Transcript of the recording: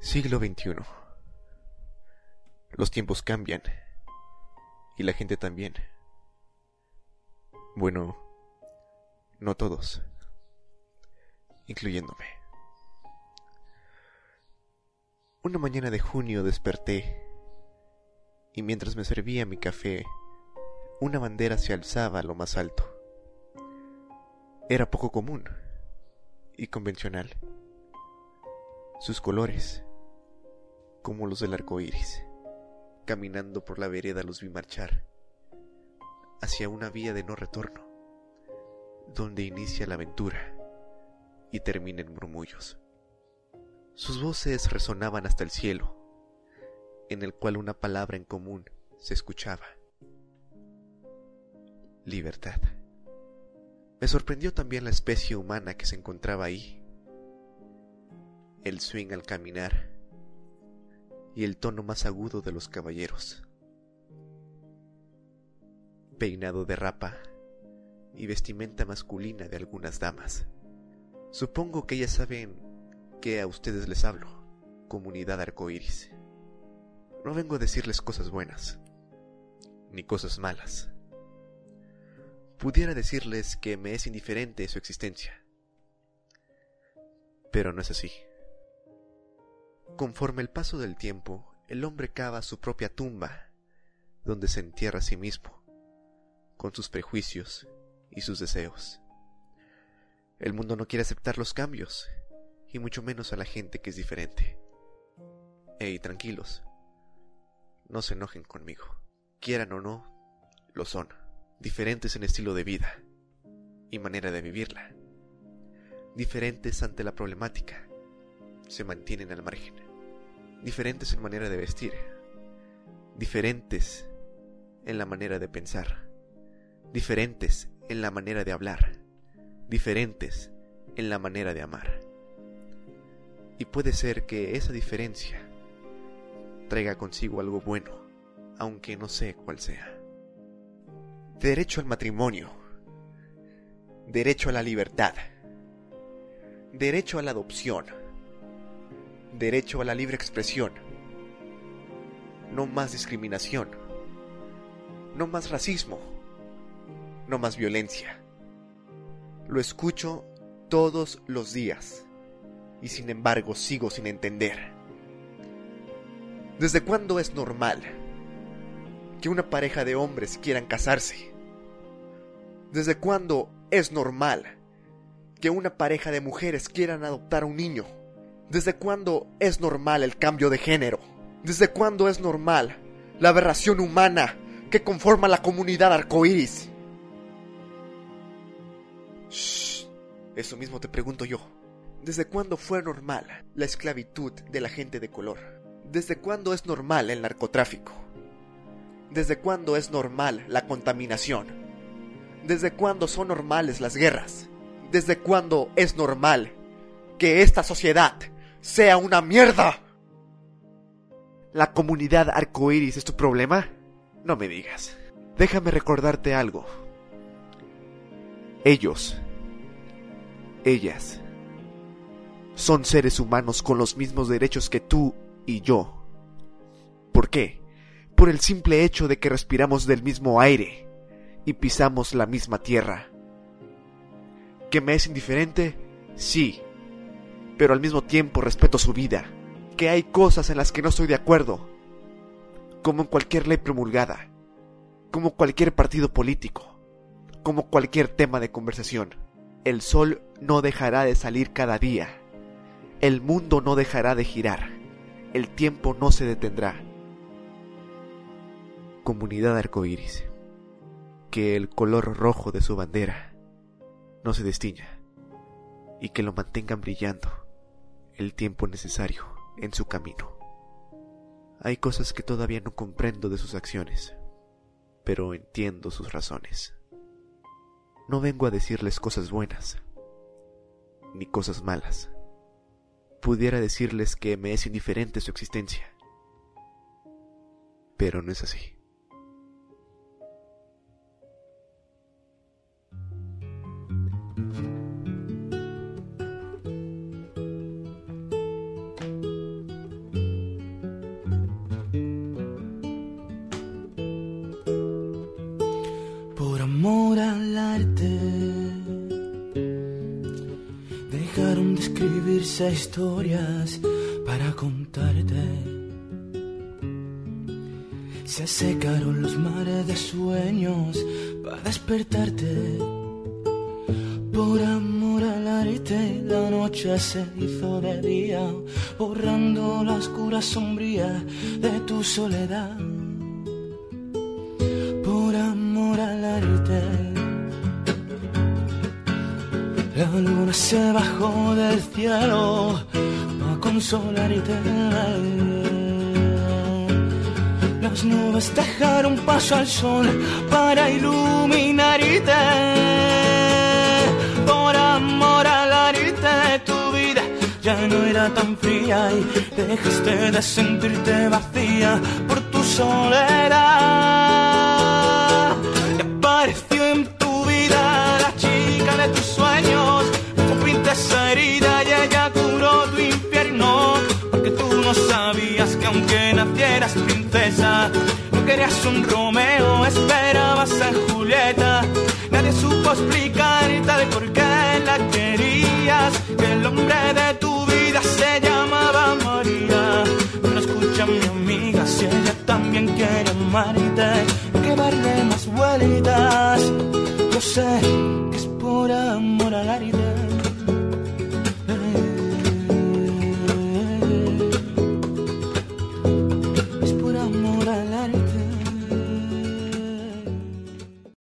Siglo XXI. Los tiempos cambian. Y la gente también. Bueno, no todos. Incluyéndome. Una mañana de junio desperté y mientras me servía mi café, una bandera se alzaba a lo más alto. Era poco común y convencional. Sus colores, como los del arco iris. Caminando por la vereda los vi marchar hacia una vía de no retorno, donde inicia la aventura y termina en murmullos. Sus voces resonaban hasta el cielo, en el cual una palabra en común se escuchaba. Libertad. Me sorprendió también la especie humana que se encontraba ahí. El swing al caminar y el tono más agudo de los caballeros. Peinado de rapa y vestimenta masculina de algunas damas. Supongo que ellas saben que a ustedes les hablo, comunidad arcoíris. No vengo a decirles cosas buenas, ni cosas malas. Pudiera decirles que me es indiferente su existencia, pero no es así. Conforme el paso del tiempo, el hombre cava su propia tumba, donde se entierra a sí mismo, con sus prejuicios y sus deseos. El mundo no quiere aceptar los cambios, y mucho menos a la gente que es diferente. Ey, tranquilos, no se enojen conmigo. Quieran o no, lo son. Diferentes en estilo de vida y manera de vivirla. Diferentes ante la problemática. Se mantienen al margen. Diferentes en manera de vestir. Diferentes en la manera de pensar. Diferentes en la manera de hablar. Diferentes en la manera de amar. Y puede ser que esa diferencia traiga consigo algo bueno, aunque no sé cuál sea. Derecho al matrimonio. Derecho a la libertad. Derecho a la adopción. Derecho a la libre expresión. No más discriminación. No más racismo. No más violencia. Lo escucho todos los días y sin embargo sigo sin entender. ¿Desde cuándo es normal que una pareja de hombres quieran casarse? ¿Desde cuándo es normal que una pareja de mujeres quieran adoptar a un niño? ¿Desde cuándo es normal el cambio de género? ¿Desde cuándo es normal la aberración humana que conforma la comunidad arcoíris? Shh, eso mismo te pregunto yo. ¿Desde cuándo fue normal la esclavitud de la gente de color? ¿Desde cuándo es normal el narcotráfico? ¿Desde cuándo es normal la contaminación? ¿Desde cuándo son normales las guerras? ¿Desde cuándo es normal que esta sociedad sea una mierda? ¿La comunidad arcoíris es tu problema? No me digas. Déjame recordarte algo. Ellos, ellas, son seres humanos con los mismos derechos que tú y yo. ¿Por qué? Por el simple hecho de que respiramos del mismo aire y pisamos la misma tierra. ¿Que me es indiferente? Sí, pero al mismo tiempo respeto su vida. Que hay cosas en las que no estoy de acuerdo, como en cualquier ley promulgada, como cualquier partido político, como cualquier tema de conversación. El sol no dejará de salir cada día. El mundo no dejará de girar el tiempo no se detendrá. Comunidad arcoíris, que el color rojo de su bandera no se destiña y que lo mantengan brillando el tiempo necesario en su camino. Hay cosas que todavía no comprendo de sus acciones, pero entiendo sus razones. No vengo a decirles cosas buenas, ni cosas malas pudiera decirles que me es indiferente su existencia. Pero no es así. Dejaron de escribirse historias para contarte. Se secaron los mares de sueños para despertarte. Por amor al arte, la noche se hizo de día, borrando la oscura sombría de tu soledad La luna se bajó del cielo para consolarte. Las nubes dejaron paso al sol para iluminarte. Por amor al arte tu vida ya no era tan fría y dejaste de sentirte vacía por tu soledad. Amarte, que darle más vueltas. Yo sé que es por amor a.